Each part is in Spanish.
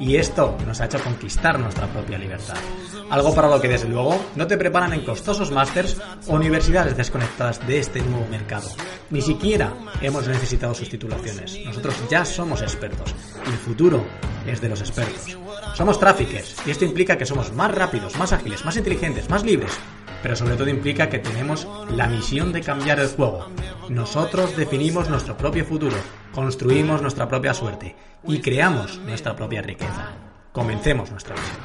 Y esto nos ha hecho conquistar nuestra propia libertad. Algo para lo que desde luego no te preparan en costosos másters o universidades desconectadas de este nuevo mercado. Ni siquiera hemos necesitado sus titulaciones. Nosotros ya somos expertos. Y el futuro es de los expertos. Somos traffickers y esto implica que somos más rápidos, más ágiles, más inteligentes, más libres pero sobre todo implica que tenemos la misión de cambiar el juego. Nosotros definimos nuestro propio futuro, construimos nuestra propia suerte y creamos nuestra propia riqueza. Comencemos nuestra misión.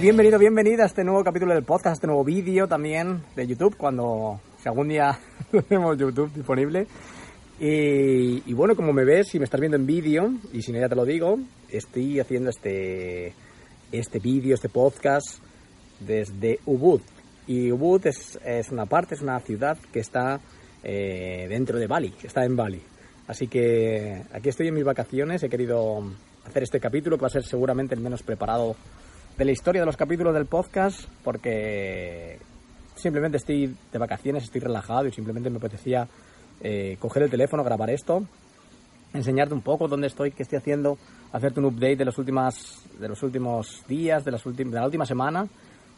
Bienvenido, bienvenida a este nuevo capítulo del podcast, a este nuevo vídeo también de YouTube, cuando si algún día tenemos YouTube disponible. Y, bueno, como me ves, si me estás viendo en vídeo, y si no ya te lo digo, estoy haciendo este, este vídeo, este podcast desde Ubud. Y Ubud es, es, una parte, es una ciudad que está eh, dentro de Bali, está en Bali. Así que aquí estoy en mis vacaciones, he querido hacer este capítulo que va a ser seguramente el menos preparado de la historia de los capítulos del podcast, porque simplemente estoy de vacaciones, estoy relajado y simplemente me apetecía eh, coger el teléfono, grabar esto, enseñarte un poco dónde estoy, qué estoy haciendo, hacerte un update de los, últimas, de los últimos días, de, las de la última semana,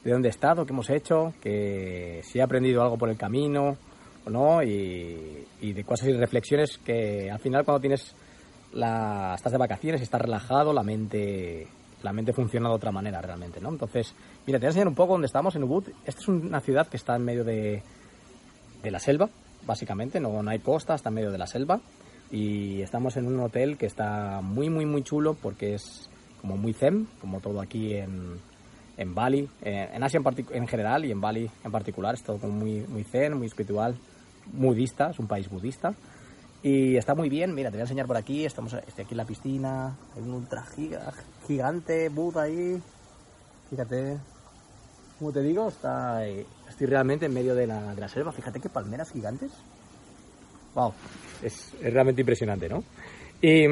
de dónde he estado, qué hemos hecho, que si he aprendido algo por el camino o no, y, de cosas y reflexiones que al final cuando tienes la, estás de vacaciones, estás relajado, la mente la mente funciona de otra manera realmente, ¿no? Entonces, mira, te voy a enseñar un poco dónde estamos en Ubud. Esta es una ciudad que está en medio de la selva, básicamente, no, no hay costa, está en medio de la selva. Y estamos en un hotel que está muy, muy, muy chulo porque es como muy zen, como todo aquí en, en Bali, eh, en Asia en, en, general y en Bali en particular, es todo como muy, muy zen, muy espiritual, budista, es un país budista. Y está muy bien, mira, te voy a enseñar por aquí, estamos estoy aquí en la piscina, hay un ultra giga, gigante Buda ahí, fíjate, como te digo, está, estoy realmente en medio de la, de la selva. Fíjate qué palmeras gigantes. Wow, es, es realmente impresionante, ¿no? Y,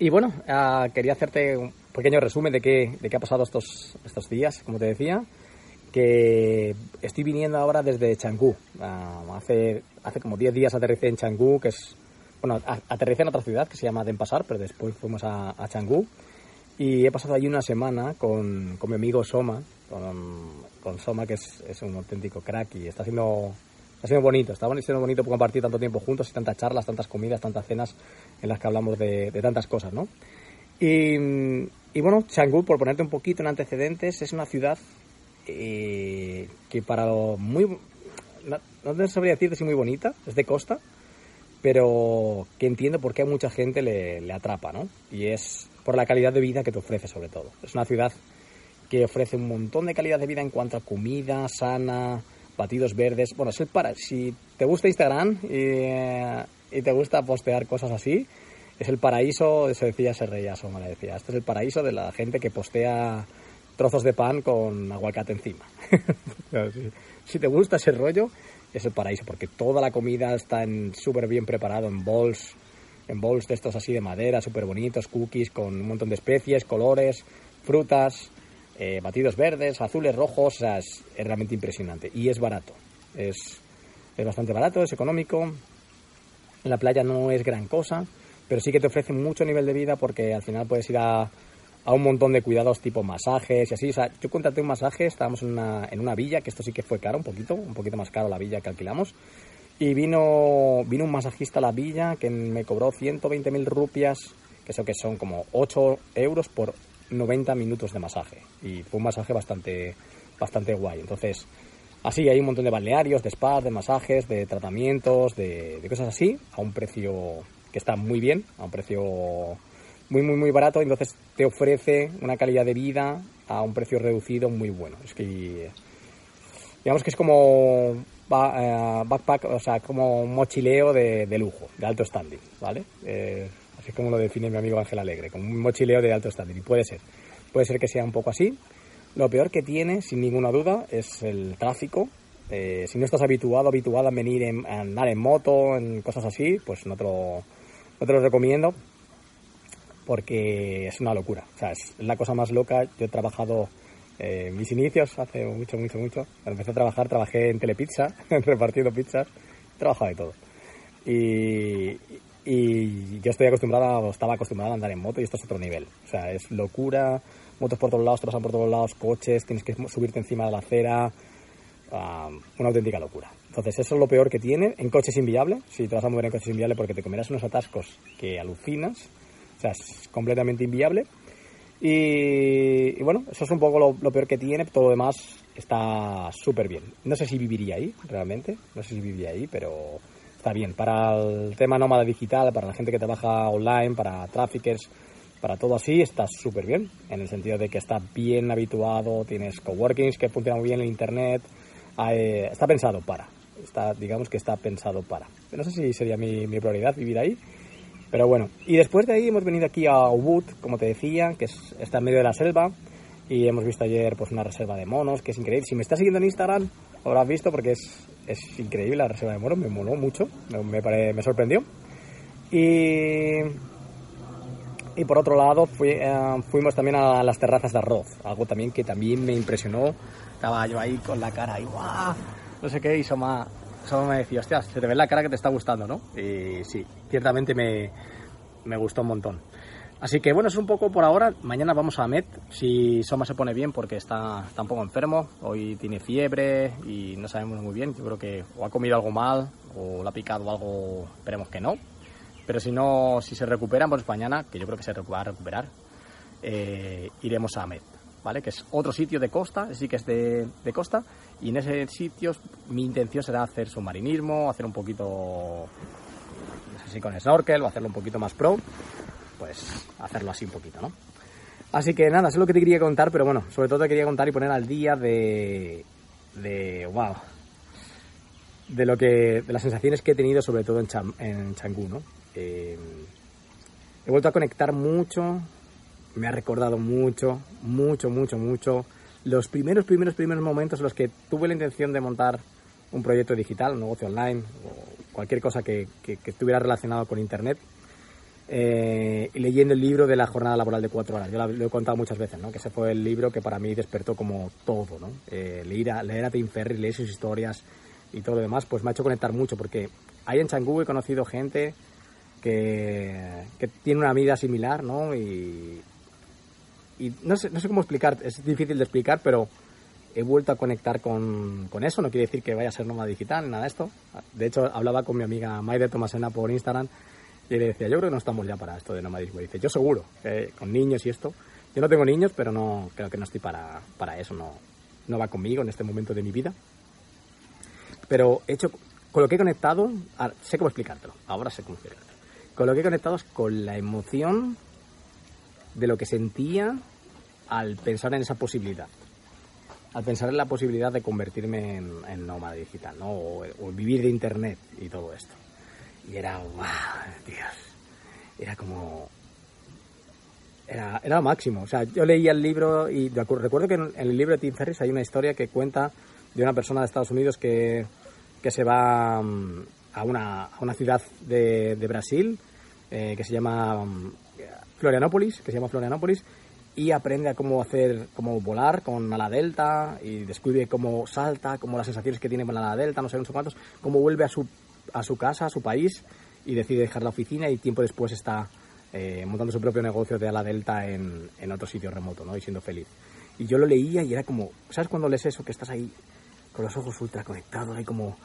y bueno, uh, quería hacerte un pequeño resumen de qué, de qué ha pasado estos, estos días, como te decía. Que estoy viniendo ahora desde Changú. Uh, hace, hace como 10 días aterricé en Changú, que es. Bueno, aterricé en otra ciudad que se llama Denpasar, pero después fuimos a, a Changú. Y he pasado allí una semana con, con mi amigo Soma, con, con Soma, que es, es, un auténtico crack y está siendo, está siendo bonito. Está siendo bonito compartir tanto tiempo juntos y tantas charlas, tantas comidas, tantas cenas en las que hablamos de, de tantas cosas, ¿no? Y, y bueno, Changú, por ponerte un poquito en antecedentes, es una ciudad eh, que para lo muy... No, no sabría decirte si muy bonita, es de costa, pero que entiendo por qué a mucha gente le, le atrapa, ¿no? Y es por la calidad de vida que te ofrece sobre todo. Es una ciudad que ofrece un montón de calidad de vida en cuanto a comida sana, batidos verdes. Bueno, es el para. Si te gusta Instagram y, y te gusta postear cosas así, es el paraíso, se decía se reía me decía. Este es el paraíso de la gente que postea trozos de pan con aguacate encima. si, si, te gusta ese rollo, es el paraíso, porque toda la comida está súper bien preparado en bols, en bowls de estos así de madera, súper bonitos, cookies con un montón de especies, colores, frutas, eh, batidos verdes, azules, rojos, o sea, es, realmente impresionante. Y es barato, es, es bastante barato, es económico. La playa no es gran cosa, pero sí que te ofrece mucho nivel de vida porque al final puedes ir a, a un montón de cuidados tipo masajes y así. Yo contraté un masaje, estábamos en una, en una villa, que esto sí que fue caro un poquito, un poquito más caro la villa que alquilamos. Y vino, vino un masajista a la villa que me cobró 120.000 rupias, que eso que son como 8 euros por 90 minutos de masaje. Y fue un masaje bastante, bastante guay. Entonces, así hay un montón de balnearios, de spas, de masajes, de tratamientos, de, de cosas así, a un precio que está muy bien, a un precio muy, muy, muy barato. Entonces te ofrece una calidad de vida a un precio reducido muy bueno. Es que, digamos que es como eh, backpack, o sea, como un mochileo de, lujo, de alto standing, ¿vale? Eh, así como lo define mi amigo Ángel Alegre, como un mochileo de alto standing. Y puede ser, puede ser que sea un poco así. Lo peor que tiene, sin ninguna duda, es el tráfico. Eh, si no estás habituado, habituado a venir en, a andar en moto, en cosas así, pues no te no te lo recomiendo porque es una locura. O sea, es la cosa más loca. Yo he trabajado eh, mis inicios, hace mucho, mucho, mucho, cuando empecé a trabajar, trabajé en Telepizza, repartiendo pizzas, he trabajado de todo. Y, y yo estoy acostumbrada, o estaba acostumbrada a andar en moto y esto es otro nivel. O sea, es locura, motos por todos lados, te pasan por todos lados, coches, tienes que subirte encima de la acera, una auténtica locura. Entonces, eso es lo peor que tiene. En coches inviable, si te vas a mover en coches inviable porque te comerás unos atascos que alucinas, o sea, es completamente inviable. Y, bueno, eso es un poco lo, peor que tiene, todo lo demás está súper bien. No sé si viviría ahí, realmente, no sé si viviría ahí, pero está bien. Para el tema nómada digital, para la gente que trabaja online, para traffickers, para todo así, está súper bien, en el sentido de que está bien habituado, tienes coworkings que funcionan muy bien en Internet, está pensado para, está, digamos que está pensado para. No sé si sería mi prioridad vivir ahí, pero bueno, y después de ahí hemos venido aquí a Ubud, como te decía, que está en medio de la selva. Y hemos visto ayer pues una reserva de monos, que es increíble. Si me estás siguiendo en Instagram, lo habrás visto porque es, es increíble la reserva de monos, me moló mucho, me, me, sorprendió. Y, y por otro lado, eh, fuimos también a las terrazas de arroz, algo también que también me impresionó. Estaba yo ahí con la cara y ¡guau! No sé qué, y Soma, Soma me decía, hostia, se te ve la cara que te está gustando, ¿no? Y sí, ciertamente me, me gustó un montón. Así que bueno, es un poco por ahora. Mañana vamos a Met, si Soma se pone bien porque está, está un poco enfermo. Hoy tiene fiebre y no sabemos muy bien. Yo creo que o ha comido algo mal o le ha picado algo, esperemos que no. Pero si no, si se recuperan, pues mañana, que yo creo que se va a recuperar, eh, iremos a Met, ¿vale? Que es otro sitio de costa, sí que es de, de costa. Y en ese sitio mi intención será hacer submarinismo, hacer un poquito así con snorkel o hacerlo un poquito más pro, pues hacerlo así un poquito, ¿no? Así que nada, eso es lo que te quería contar, pero bueno, sobre todo te quería contar y poner al día de, de wow, de lo que, de las sensaciones que he tenido sobre todo en, en Changú, ¿no? Eh, he vuelto a conectar mucho, me ha recordado mucho, mucho, mucho, mucho los primeros, primeros, primeros momentos en los que tuve la intención de montar un proyecto digital, un negocio online o cualquier cosa que, estuviera relacionado con Internet. Eh, leyendo el libro de la jornada laboral de cuatro horas. Yo lo, he contado muchas veces, ¿no? que ese fue el libro que para mí despertó como todo. ¿no? Eh, leer, a, leer a Tim Ferriss, leer sus historias y todo lo demás, pues me ha hecho conectar mucho porque ahí en Changú he conocido gente que, que tiene una vida similar ¿no? y, y no, sé, no sé cómo explicar, es difícil de explicar, pero he vuelto a conectar con, con, eso. No quiere decir que vaya a ser nómada digital, nada de esto. De hecho, hablaba con mi amiga Maide Tomasena por Instagram y le decía, yo creo que no estamos ya para esto de nomadismo. Y dice, yo seguro, con niños y esto. Yo no tengo niños, pero no creo que no estoy para, para eso, no, no va conmigo en este momento de mi vida. Pero he hecho, con lo que he conectado, sé cómo explicártelo, ahora sé cómo explicártelo. Con lo que he conectado es con la emoción de lo que sentía al pensar en esa posibilidad al pensar en la posibilidad de convertirme en, nómada digital, ¿no? O, vivir de internet y todo esto. Y era, wow, Dios, era como... Era, era lo máximo. O sea, yo leía el libro y recuerdo que en, el libro de Tim Ferriss hay una historia que cuenta de una persona de Estados Unidos que, que se va mm, a una, a una ciudad de, de Brasil eh, que se llama mm, Florianópolis, que se llama Florianópolis, y aprende a cómo hacer, cómo volar con ala delta y descubre cómo salta, cómo las sensaciones que tiene con ala delta, no sé, no sé cuántos, cómo vuelve a su, a su casa, a su país y decide dejar la oficina y tiempo después está eh, montando su propio negocio de ala delta en, en otro sitio remoto, ¿no? Y siendo feliz. Y yo lo leía y era como, ¿sabes cuando lees eso? Que estás ahí con los ojos ultra conectados, ahí como,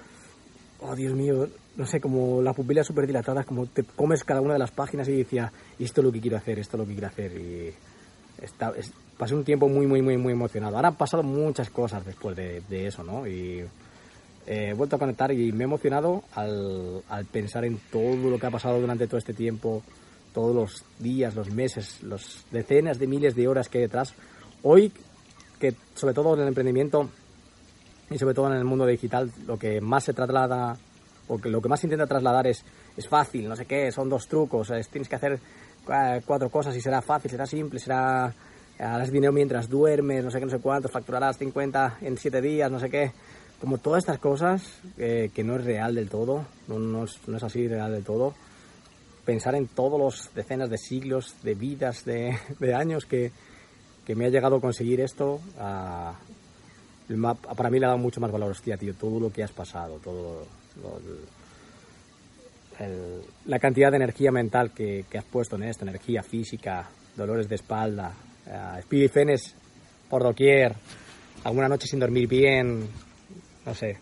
oh Dios mío, no sé, como las pupilas súper dilatadas, como te comes cada una de las páginas y decía, esto es lo que quiero hacer, esto es lo que quiero hacer. Y está, pasé un tiempo muy, muy, muy, muy emocionado. Ahora han pasado muchas cosas después de, de eso, ¿no? Y he vuelto a conectar y me he emocionado al, al pensar en todo lo que ha pasado durante todo este tiempo, todos los días, los meses, los decenas de miles de horas que hay detrás. Hoy, que sobre todo en el emprendimiento y sobre todo en el mundo digital, lo que más se traslada, o que lo que más se intenta trasladar es, es fácil, no sé qué, son dos trucos, es, tienes que hacer cuatro cosas y será fácil, será simple, será harás dinero mientras duermes, no sé qué, no sé cuántos, facturarás 50 en 7 días, no sé qué. Como todas estas cosas, eh, que no es real del todo, no, no, es, no es así real del todo pensar en todos los decenas de siglos, de vidas, de, de años que, que, me ha llegado a conseguir esto, para mí le ha dado mucho más valor, hostia, tío, todo lo que has pasado, todo lo, el, la cantidad de energía mental que, que, has puesto en esto, energía física, dolores de espalda, uh, espirifenes por doquier, alguna noche sin dormir bien, no sé,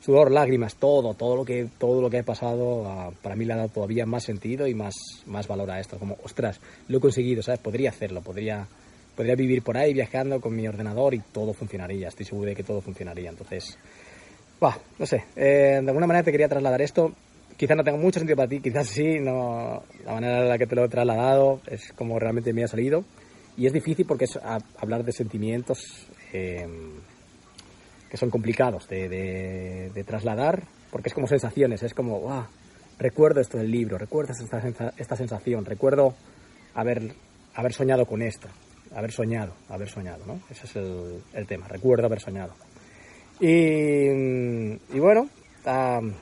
sudor, lágrimas, todo, todo lo que, todo lo que he pasado, uh, para mí le ha dado todavía más sentido y más, más valor a esto. Como, ostras, lo he conseguido, ¿sabes? Podría hacerlo, podría, podría vivir por ahí viajando con mi ordenador y todo funcionaría. Estoy seguro de que todo funcionaría. Entonces, bah, no sé, eh, de alguna manera te quería trasladar esto. Quizás no tenga mucho sentido para ti, quizás sí, no, la manera en la que te lo he trasladado es como realmente me ha salido. Y es difícil porque es a, hablar de sentimientos. Eh, que son complicados de, de, de, trasladar, porque es como sensaciones, es como, wow, recuerdo esto del libro, recuerdo esta, esta sensación, recuerdo haber, haber soñado con esto, haber soñado, haber soñado, ¿no? Ese es el, el tema, recuerdo haber soñado. Y, y bueno, um,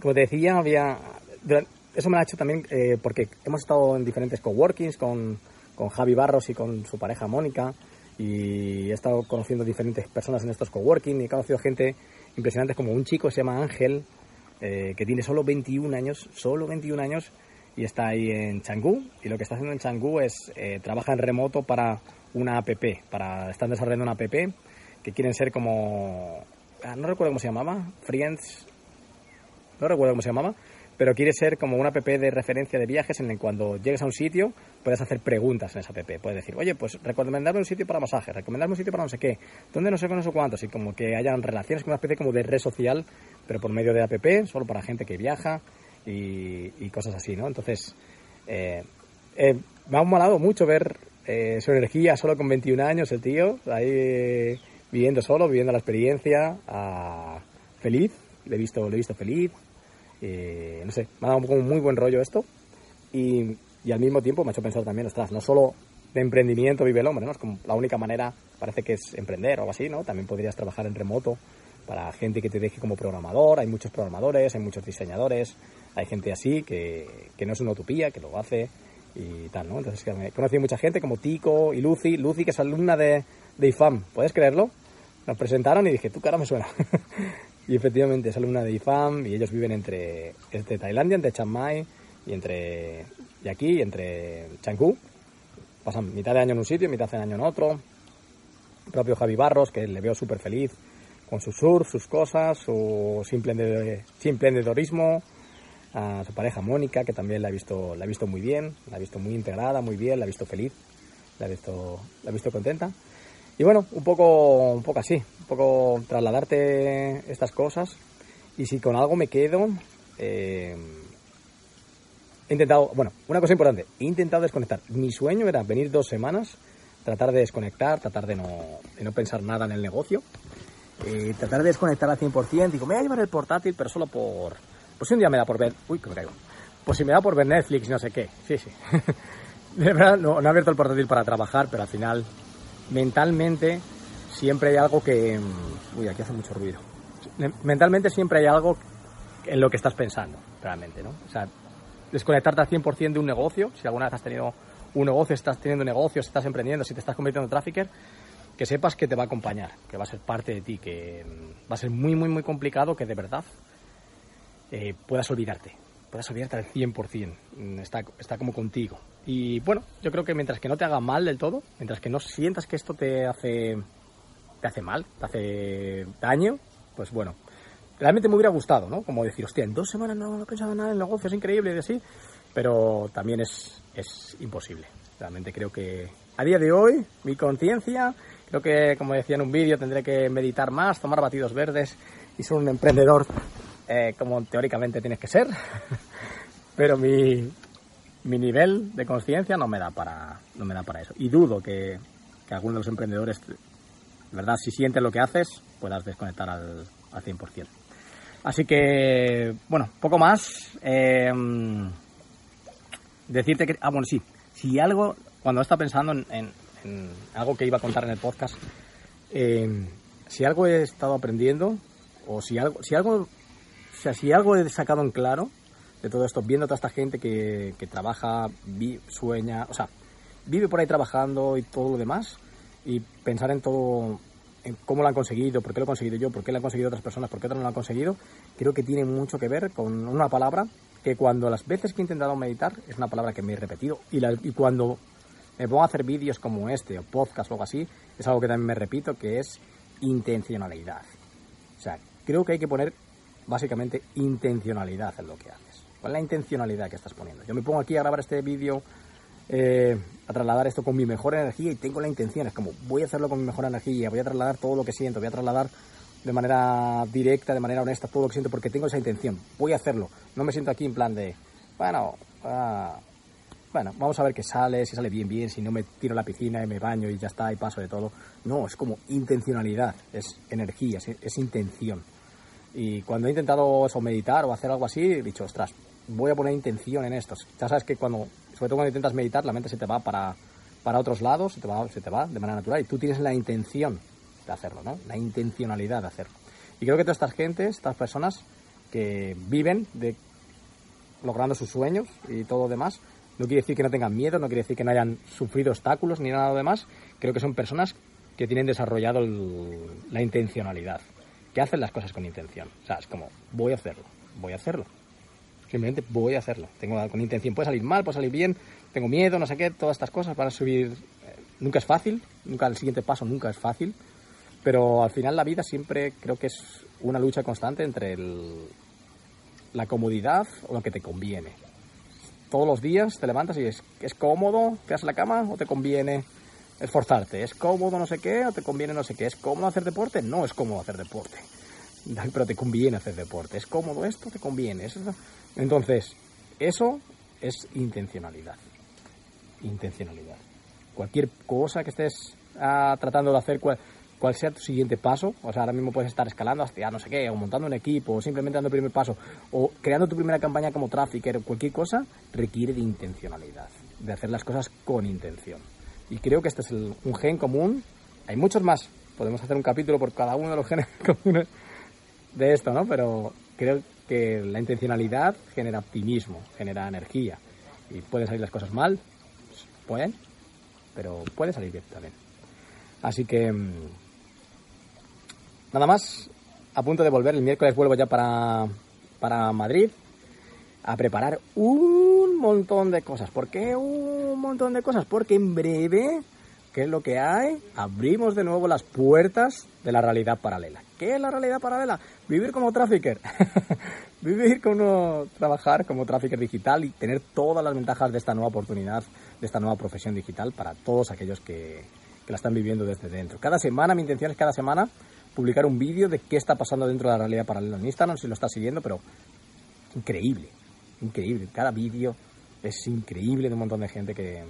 como te decía, había, eso me lo ha hecho también eh, porque hemos estado en diferentes coworkings con, con Javi Barros y con su pareja Mónica, y he estado conociendo diferentes personas en estos coworking y he conocido gente impresionante como un chico se llama Ángel eh, que tiene solo 21 años, solo 21 años y está ahí en Changú y lo que está haciendo en Changú es eh, trabaja en remoto para una app, para están desarrollando una app que quieren ser como ah, no recuerdo cómo se llamaba, Friends no recuerdo cómo se llamaba, pero quiere ser como una app de referencia de viajes en el que cuando llegues a un sitio puedes hacer preguntas en esa app. Puedes decir, oye, pues recomendarme un sitio para masaje, recomendarme un sitio para no sé qué, dónde no sé con no sé cuántos, y como que hayan relaciones con una especie como de red social, pero por medio de app, solo para gente que viaja y, cosas así, ¿no? Entonces, eh, eh, me ha molado mucho ver eh, su energía solo con 21 años, el tío, ahí viviendo solo, viviendo la experiencia, uh, feliz, le he visto, le he visto feliz, eh, no sé, me ha dado como muy buen rollo esto y, y, al mismo tiempo me ha hecho pensar también, ostras, no solo de emprendimiento vive el hombre, ¿no? Es como la única manera, parece que es emprender o algo así, ¿no? También podrías trabajar en remoto para gente que te deje como programador, hay muchos programadores, hay muchos diseñadores, hay gente así que, que no es una utopía, que lo hace y tal, ¿no? Entonces he conocido mucha gente como Tico y Lucy, Lucy que es alumna de, de IFAM, ¿puedes creerlo? Nos presentaron y dije, tu cara me suena. Y efectivamente es alumna de IFAM y ellos viven entre, entre Tailandia, entre Chiang Mai y entre y aquí, entre Changú. Pasan mitad de año en un sitio, mitad de año en otro. El propio Javi Barros, que le veo súper feliz con su surf, sus cosas, su simple, emprendedorismo. A su pareja Mónica, que también la he visto, visto muy bien, la he visto muy integrada, muy bien, la he visto feliz, la he visto, visto contenta. Y bueno, un poco, un poco así, un poco trasladarte estas cosas. Y si con algo me quedo, eh, he intentado, bueno, una cosa importante, he intentado desconectar. Mi sueño era venir dos semanas, tratar de desconectar, tratar de no, de no pensar nada en el negocio, eh, tratar de desconectar al 100%. Digo, me voy a llevar el portátil, pero solo por... Pues si un día me da por ver... Uy, que me caigo. Pues si me da por ver Netflix, no sé qué. Sí, sí. de verdad, no, no he abierto el portátil para trabajar, pero al final mentalmente siempre hay algo que... Mm, uy, aquí hace mucho ruido. Mentalmente siempre hay algo en lo que estás pensando, realmente, ¿no? O sea, desconectarte al 100% de un negocio, si alguna vez has tenido un negocio, estás teniendo negocios, estás emprendiendo, si te estás convirtiendo en trafficker, que sepas que te va a acompañar, que va a ser parte de ti, que mm, va a ser muy, muy, muy complicado que de verdad eh, puedas olvidarte. puedas olvidarte al 100%, mm, está, está como contigo. Y bueno, yo creo que mientras que no te haga mal del todo, mientras que no sientas que esto te hace, te hace mal, te hace daño, pues bueno, realmente me hubiera gustado, ¿no? Como decir, hostia, en dos semanas no, he pensado nada en el negocio, es increíble y así, pero también es, es imposible. Realmente creo que a día de hoy, mi conciencia, creo que, como decía en un vídeo, tendré que meditar más, tomar batidos verdes y ser un emprendedor eh, como teóricamente tienes que ser, pero mi, mi nivel de conciencia no me da para no me da para eso. Y dudo que, que alguno de los emprendedores verdad si sientes lo que haces puedas desconectar al, al 100% así que bueno poco más. Eh, decirte que ah bueno sí. Si algo cuando estaba pensando en, algo que iba a contar en el podcast eh, si algo he estado aprendiendo o si algo si algo o sea, si algo he sacado en claro de todo esto, viendo a toda esta gente que, trabaja, sueña, o sea, vive por ahí trabajando y todo lo demás, y pensar en todo, en cómo lo han conseguido, por qué lo he conseguido yo, por qué lo han conseguido otras personas, por qué otras no lo han conseguido, creo que tiene mucho que ver con una palabra que cuando las veces que he intentado meditar es una palabra que me he repetido y, y cuando me pongo a hacer vídeos como este o podcast o algo así, es algo que también me repito, que es intencionalidad. O sea, creo que hay que poner básicamente intencionalidad en lo que haces. ¿Cuál es la intencionalidad que estás poniendo? Yo me pongo aquí a grabar este vídeo, eh, a trasladar esto con mi mejor energía y tengo la intención, es como voy a hacerlo con mi mejor energía, voy a trasladar todo lo que siento, voy a trasladar de manera directa, de manera honesta todo lo que siento porque tengo esa intención, voy a hacerlo. No me siento aquí en plan de, bueno, ah, bueno, vamos a ver qué sale, si sale bien, bien, si no me tiro a la piscina y me baño y ya está y paso de todo. No, es como intencionalidad, es energía, es intención. Y cuando he intentado eso, meditar o hacer algo así, he dicho, ostras, voy a poner intención en esto. Ya sabes que cuando, sobre todo cuando intentas meditar, la mente se te va para, para otros lados, se te, va, se te va de manera natural y tú tienes la intención de hacerlo, ¿no? La intencionalidad de hacerlo. Y creo que todas estas gentes, estas personas que viven de logrando sus sueños y todo lo demás, no quiere decir que no tengan miedo, no quiere decir que no hayan sufrido obstáculos ni nada demás. Creo que son personas que tienen desarrollado la intencionalidad que hacen las cosas con intención. O sea, es como, voy a hacerlo, voy a hacerlo. Simplemente voy a hacerlo. Tengo con intención, puede salir mal, puede salir bien, tengo miedo, no sé qué, todas estas cosas para subir. Eh, nunca es fácil, nunca el siguiente paso nunca es fácil, pero al final la vida siempre creo que es una lucha constante entre la comodidad o lo que te conviene. Todos los días te levantas y es, es cómodo, te haces la cama o te conviene esforzarte. ¿Es cómodo no sé qué o te conviene no sé qué? ¿Es cómodo hacer deporte? No es cómodo hacer deporte. Pero te conviene hacer deporte. ¿Es cómodo esto? Te conviene. Entonces, eso es intencionalidad. Intencionalidad. Cualquier cosa que estés ah, tratando de hacer, cual, sea tu siguiente paso, o sea, ahora mismo puedes estar escalando hasta no sé qué, o montando un equipo, o simplemente dando el primer paso, o creando tu primera campaña como trafficker, cualquier cosa, requiere de intencionalidad, de hacer las cosas con intención. Y creo que este es un gen común. Hay muchos más. Podemos hacer un capítulo por cada uno de los genes comunes de esto, ¿no? Pero creo que la intencionalidad genera optimismo, genera energía. Y pueden salir las cosas mal, pues, pueden, pero puede salir bien también. Así que mm, nada más, a punto de volver. El miércoles vuelvo ya para, para Madrid a preparar un montón de cosas. ¿Por qué un montón de cosas? Porque en breve, ¿qué es lo que hay? Abrimos de nuevo las puertas de la realidad paralela. ¿Qué es la realidad paralela? Vivir como trafficker. Vivir como trabajar como trafficker digital y tener todas las ventajas de esta nueva oportunidad, de esta nueva profesión digital para todos aquellos que, que la están viviendo desde dentro. Cada semana, mi intención es cada semana publicar un vídeo de qué está pasando dentro de la realidad paralela en Instagram, si lo estás siguiendo, pero increíble increíble. Cada vídeo es increíble de un montón de gente que,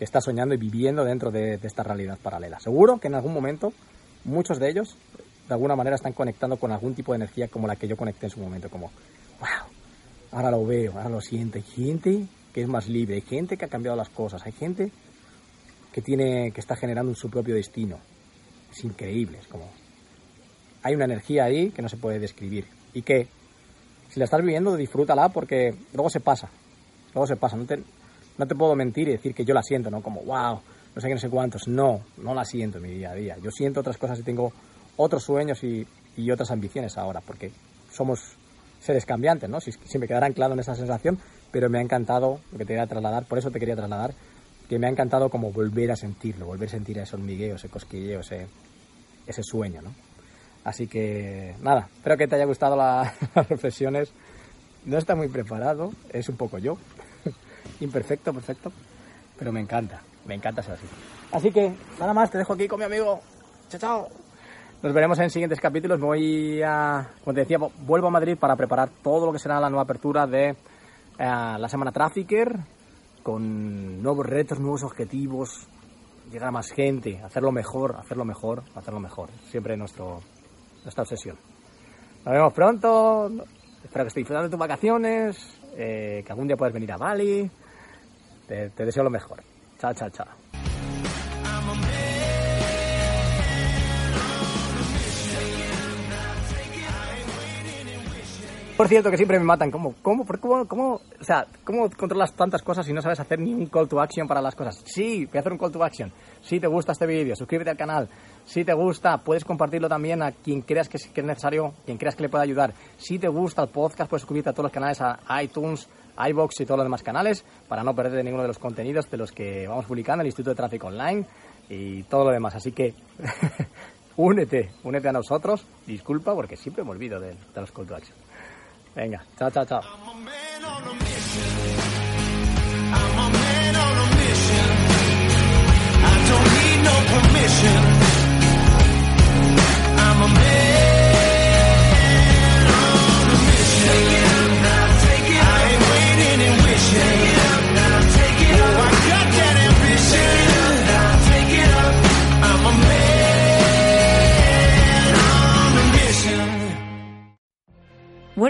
está soñando y viviendo dentro de, esta realidad paralela. Seguro que en algún momento muchos de ellos de alguna manera están conectando con algún tipo de energía como la que yo conecté en su momento, como, wow, ahora lo veo, ahora lo siento. Hay gente que es más libre, hay gente que ha cambiado las cosas, hay gente que tiene, que está generando su propio destino. Es increíble, como, hay una energía ahí que no se puede describir y que si la estás viviendo, disfrútala porque luego se pasa. Luego se pasa. No te, no te puedo mentir y decir que yo la siento, ¿no? Como, wow, no sé qué, no sé cuántos. No, no la siento en mi día a día. Yo siento otras cosas y tengo otros sueños y, y otras ambiciones ahora porque somos seres cambiantes, ¿no? Si, si me quedara anclado en esa sensación, pero me ha encantado lo que te quería trasladar, por eso te quería trasladar, que me ha encantado como volver a sentirlo, volver a sentir ese hormigueo, ese cosquilleo, ese, ese sueño, ¿no? Así que, nada, espero que te haya gustado la, las reflexiones. No está muy preparado, es un poco yo. Imperfecto, perfecto, pero me encanta, me encanta ser así. Así que, nada más, te dejo aquí con mi amigo. Chao, chao. Nos veremos en siguientes capítulos. Voy a, como te decía, vuelvo a Madrid para preparar todo lo que será la nueva apertura de eh, la semana Trafficker, con nuevos retos, nuevos objetivos, llegar a más gente, hacerlo mejor, hacerlo mejor, hacerlo mejor. Siempre nuestro, nuestra obsesión. Nos vemos pronto. Espero que estés disfrutando de tus vacaciones, eh, que algún día puedas venir a Bali. Te, te deseo lo mejor. Chao, chao, chao. Por cierto, que siempre me matan. ¿Cómo, cómo, cómo, cómo, o sea, ¿cómo controlas tantas cosas y no sabes hacer ni un call to action para las cosas? Sí, voy a hacer un call to action. Si te gusta este vídeo, suscríbete al canal. Si te gusta, puedes compartirlo también a quien creas que es, necesario, quien creas que le pueda ayudar. Si te gusta el podcast, puedes suscribirte a todos los canales, a iTunes, iBox y todos los demás canales, para no perderte ninguno de los contenidos de los que vamos publicando el Instituto de Tráfico Online y todo lo demás. Así que únete, únete a nosotros. Disculpa porque siempre me olvido de, de los call to action. Venga, chao, chao, chao. I'm